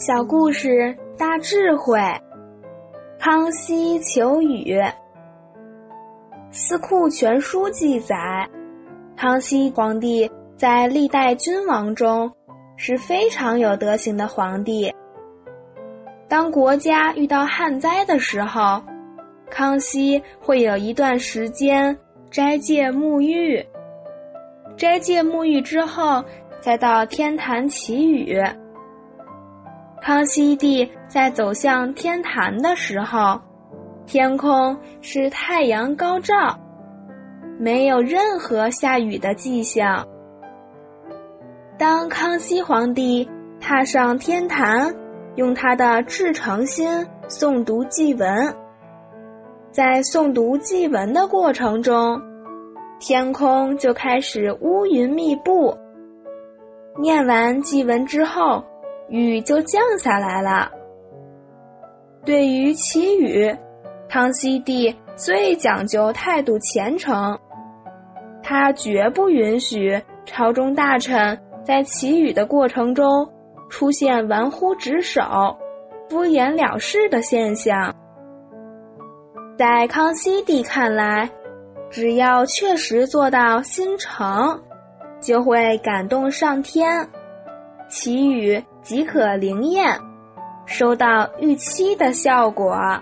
小故事大智慧，康熙求雨。《四库全书》记载，康熙皇帝在历代君王中是非常有德行的皇帝。当国家遇到旱灾的时候，康熙会有一段时间斋戒沐浴。斋戒沐浴之后，再到天坛祈雨。康熙帝在走向天坛的时候，天空是太阳高照，没有任何下雨的迹象。当康熙皇帝踏上天坛，用他的至诚心诵读祭文，在诵读祭文的过程中，天空就开始乌云密布。念完祭文之后。雨就降下来了。对于祈雨，康熙帝最讲究态度虔诚，他绝不允许朝中大臣在祈雨的过程中出现玩忽职守、敷衍了事的现象。在康熙帝看来，只要确实做到心诚，就会感动上天。祈雨即可灵验，收到预期的效果。